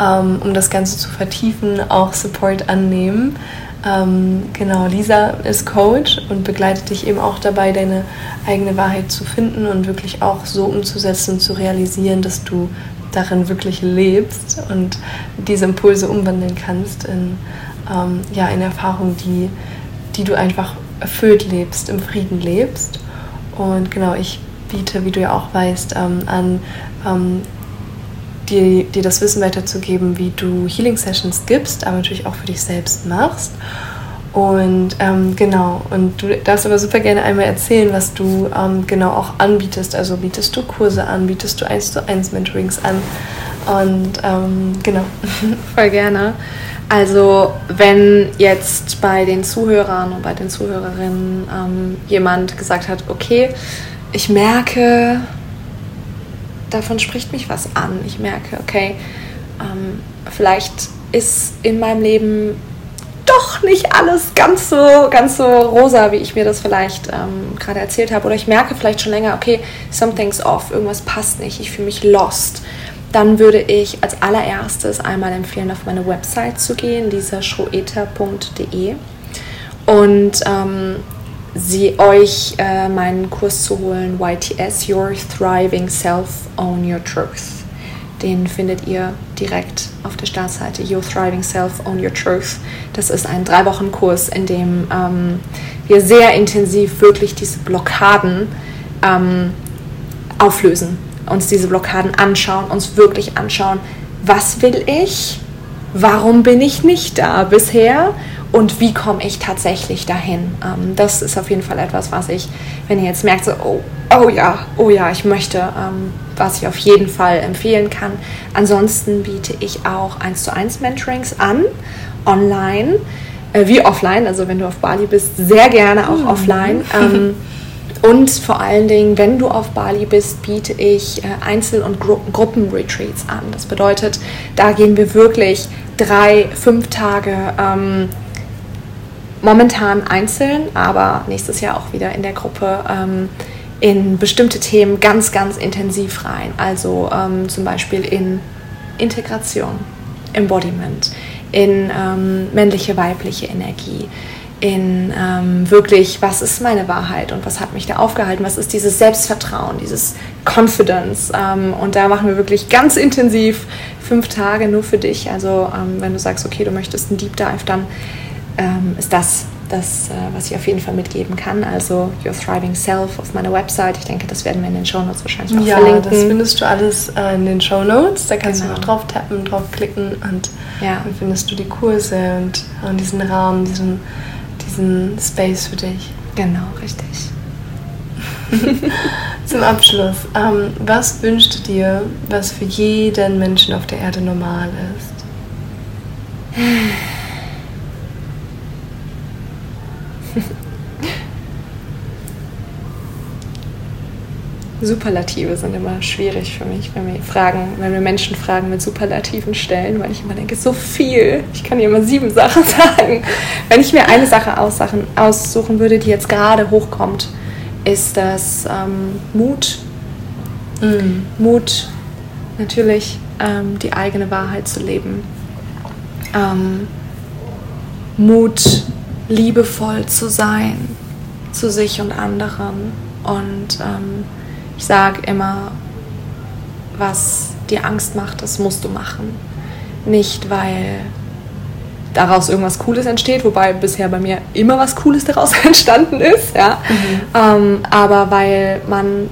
ähm, um das Ganze zu vertiefen, auch Support annehmen. Ähm, genau, Lisa ist Coach und begleitet dich eben auch dabei, deine eigene Wahrheit zu finden und wirklich auch so umzusetzen zu realisieren, dass du darin wirklich lebst und diese Impulse umwandeln kannst in ähm, ja, eine Erfahrung, die, die du einfach erfüllt lebst, im Frieden lebst. Und genau, ich biete, wie du ja auch weißt, ähm, an, ähm, dir, dir das Wissen weiterzugeben, wie du Healing Sessions gibst, aber natürlich auch für dich selbst machst. Und ähm, genau, und du darfst aber super gerne einmal erzählen, was du ähm, genau auch anbietest. Also bietest du Kurse an, bietest du 1 zu 1 Mentorings an. Und ähm, genau. [laughs] Voll gerne. Also wenn jetzt bei den Zuhörern und bei den Zuhörerinnen ähm, jemand gesagt hat, okay, ich merke, davon spricht mich was an. Ich merke, okay, ähm, vielleicht ist in meinem Leben doch nicht alles ganz so, ganz so rosa, wie ich mir das vielleicht ähm, gerade erzählt habe. Oder ich merke vielleicht schon länger, okay, something's off, irgendwas passt nicht, ich fühle mich lost. Dann würde ich als allererstes einmal empfehlen, auf meine Website zu gehen, lisaschroeter.de und ähm, sie euch äh, meinen Kurs zu holen, YTS, Your Thriving Self, Own Your Truth. Den findet ihr direkt auf der Startseite Your Thriving Self, Own Your Truth. Das ist ein drei Wochen Kurs, in dem ähm, wir sehr intensiv wirklich diese Blockaden ähm, auflösen, uns diese Blockaden anschauen, uns wirklich anschauen, was will ich, warum bin ich nicht da bisher und wie komme ich tatsächlich dahin. Ähm, das ist auf jeden Fall etwas, was ich, wenn ihr jetzt merkt, so, oh, oh ja, oh ja, ich möchte, ähm, was ich auf jeden Fall empfehlen kann. Ansonsten biete ich auch 1 zu 1 Mentorings an, online, äh, wie offline, also wenn du auf Bali bist, sehr gerne auch mhm. offline. Ähm, [laughs] und vor allen Dingen, wenn du auf Bali bist, biete ich äh, Einzel- und Gru Gruppenretreats an. Das bedeutet, da gehen wir wirklich drei, fünf Tage ähm, momentan einzeln, aber nächstes Jahr auch wieder in der Gruppe ähm, in bestimmte Themen ganz, ganz intensiv rein. Also ähm, zum Beispiel in Integration, Embodiment, in ähm, männliche, weibliche Energie, in ähm, wirklich, was ist meine Wahrheit und was hat mich da aufgehalten, was ist dieses Selbstvertrauen, dieses Confidence. Ähm, und da machen wir wirklich ganz intensiv fünf Tage nur für dich. Also ähm, wenn du sagst, okay, du möchtest einen Deep Dive, dann ähm, ist das das, äh, was ich auf jeden Fall mitgeben kann. Also Your Thriving Self auf meiner Website. Ich denke, das werden wir in den Show Notes wahrscheinlich noch ja, verlinken. Ja, das findest du alles äh, in den Show Notes. Da kannst genau. du noch drauf tappen, drauf klicken und ja. dann findest du die Kurse und, und diesen Rahmen, diesen, diesen Space für dich. Genau, richtig. [laughs] Zum Abschluss, ähm, was wünschst du dir, was für jeden Menschen auf der Erde normal ist? [sighs] Superlative sind immer schwierig für mich, wenn wir fragen, wenn wir Menschen Fragen mit Superlativen stellen, weil ich immer denke, so viel. Ich kann dir immer sieben [laughs] Sachen sagen. Wenn ich mir eine Sache aussuchen würde, die jetzt gerade hochkommt, ist das ähm, Mut. Mhm. Mut, natürlich ähm, die eigene Wahrheit zu leben. Ähm, Mut, liebevoll zu sein zu sich und anderen und ähm, ich sage immer, was dir Angst macht, das musst du machen. Nicht, weil daraus irgendwas Cooles entsteht, wobei bisher bei mir immer was Cooles daraus [laughs] entstanden ist, ja. Mhm. Ähm, aber weil man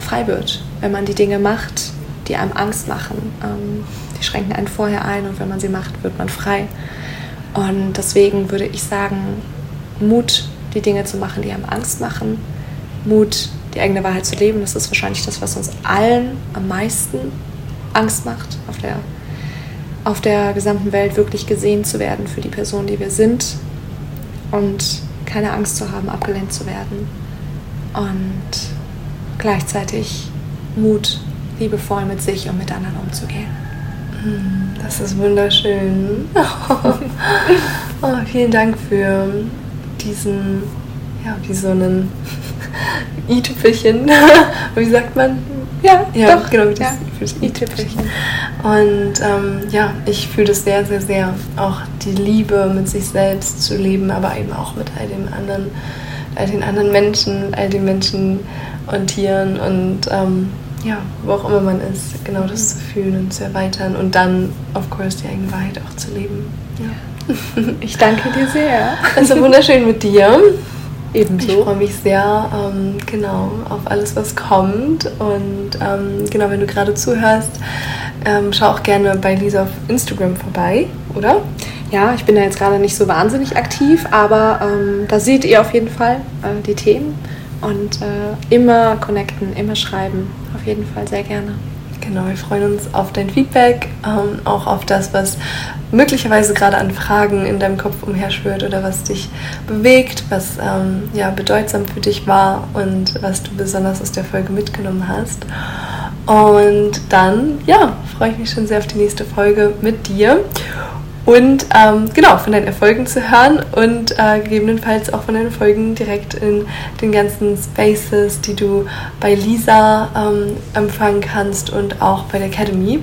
frei wird, wenn man die Dinge macht, die einem Angst machen. Ähm, die schränken einen vorher ein und wenn man sie macht, wird man frei. Und deswegen würde ich sagen, Mut, die Dinge zu machen, die einem Angst machen, Mut, die eigene Wahrheit zu leben. Das ist wahrscheinlich das, was uns allen am meisten Angst macht, auf der, auf der gesamten Welt wirklich gesehen zu werden für die Person, die wir sind und keine Angst zu haben, abgelehnt zu werden. Und gleichzeitig Mut, liebevoll mit sich und mit anderen umzugehen. Hm, das ist wunderschön. [laughs] Oh, vielen Dank für diesen, ja, wie so einen i-Tüpfelchen. [laughs] wie sagt man? Ja, ja doch. genau, das ja. i-Tüpfelchen. Und ähm, ja, ich fühle das sehr, sehr, sehr. Auch die Liebe mit sich selbst zu leben, aber eben auch mit all den anderen, all den anderen Menschen, all den Menschen und Tieren und ähm, ja, wo auch immer man ist, genau das zu fühlen und zu erweitern und dann, of course, die eigene Wahrheit auch zu leben. Ja. Ich danke dir sehr. Es [laughs] ist wunderschön mit dir. Ebenso. Ich freue mich sehr, ähm, genau, auf alles, was kommt. Und ähm, genau, wenn du gerade zuhörst, ähm, schau auch gerne bei Lisa auf Instagram vorbei, oder? Ja, ich bin da jetzt gerade nicht so wahnsinnig aktiv, aber ähm, da seht ihr auf jeden Fall äh, die Themen. Und äh, immer connecten, immer schreiben. Auf jeden Fall sehr gerne. Genau, wir freuen uns auf dein Feedback, ähm, auch auf das, was möglicherweise gerade an Fragen in deinem Kopf umherschwirrt oder was dich bewegt, was ähm, ja, bedeutsam für dich war und was du besonders aus der Folge mitgenommen hast. Und dann, ja, freue ich mich schon sehr auf die nächste Folge mit dir. Und ähm, genau von deinen Erfolgen zu hören und äh, gegebenenfalls auch von deinen Erfolgen direkt in den ganzen Spaces, die du bei Lisa ähm, empfangen kannst und auch bei der Academy.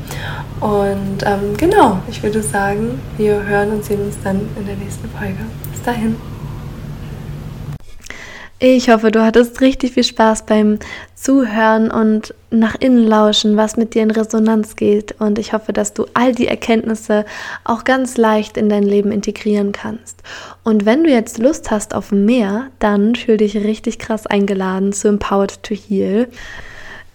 Und ähm, genau, ich würde sagen, wir hören und sehen uns dann in der nächsten Folge. Bis dahin. Ich hoffe, du hattest richtig viel Spaß beim Zuhören und nach innen lauschen, was mit dir in Resonanz geht. Und ich hoffe, dass du all die Erkenntnisse auch ganz leicht in dein Leben integrieren kannst. Und wenn du jetzt Lust hast auf mehr, dann fühl dich richtig krass eingeladen zu Empowered to Heal.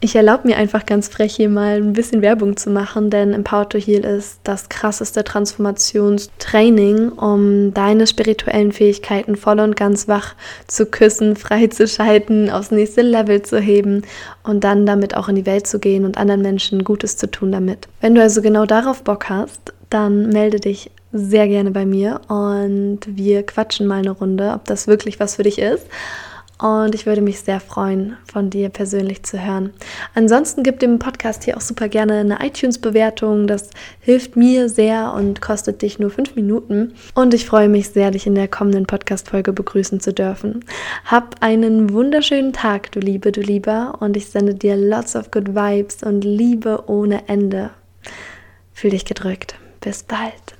Ich erlaube mir einfach ganz frech hier mal ein bisschen Werbung zu machen, denn Empower to Heal ist das krasseste Transformationstraining, um deine spirituellen Fähigkeiten voll und ganz wach zu küssen, [laughs] freizuschalten, aufs nächste Level zu heben und dann damit auch in die Welt zu gehen und anderen Menschen Gutes zu tun damit. Wenn du also genau darauf Bock hast, dann melde dich sehr gerne bei mir und wir quatschen mal eine Runde, ob das wirklich was für dich ist. Und ich würde mich sehr freuen, von dir persönlich zu hören. Ansonsten gib dem Podcast hier auch super gerne eine iTunes-Bewertung. Das hilft mir sehr und kostet dich nur fünf Minuten. Und ich freue mich sehr, dich in der kommenden Podcast-Folge begrüßen zu dürfen. Hab einen wunderschönen Tag, du Liebe, du Lieber. Und ich sende dir lots of good vibes und Liebe ohne Ende. Fühl dich gedrückt. Bis bald.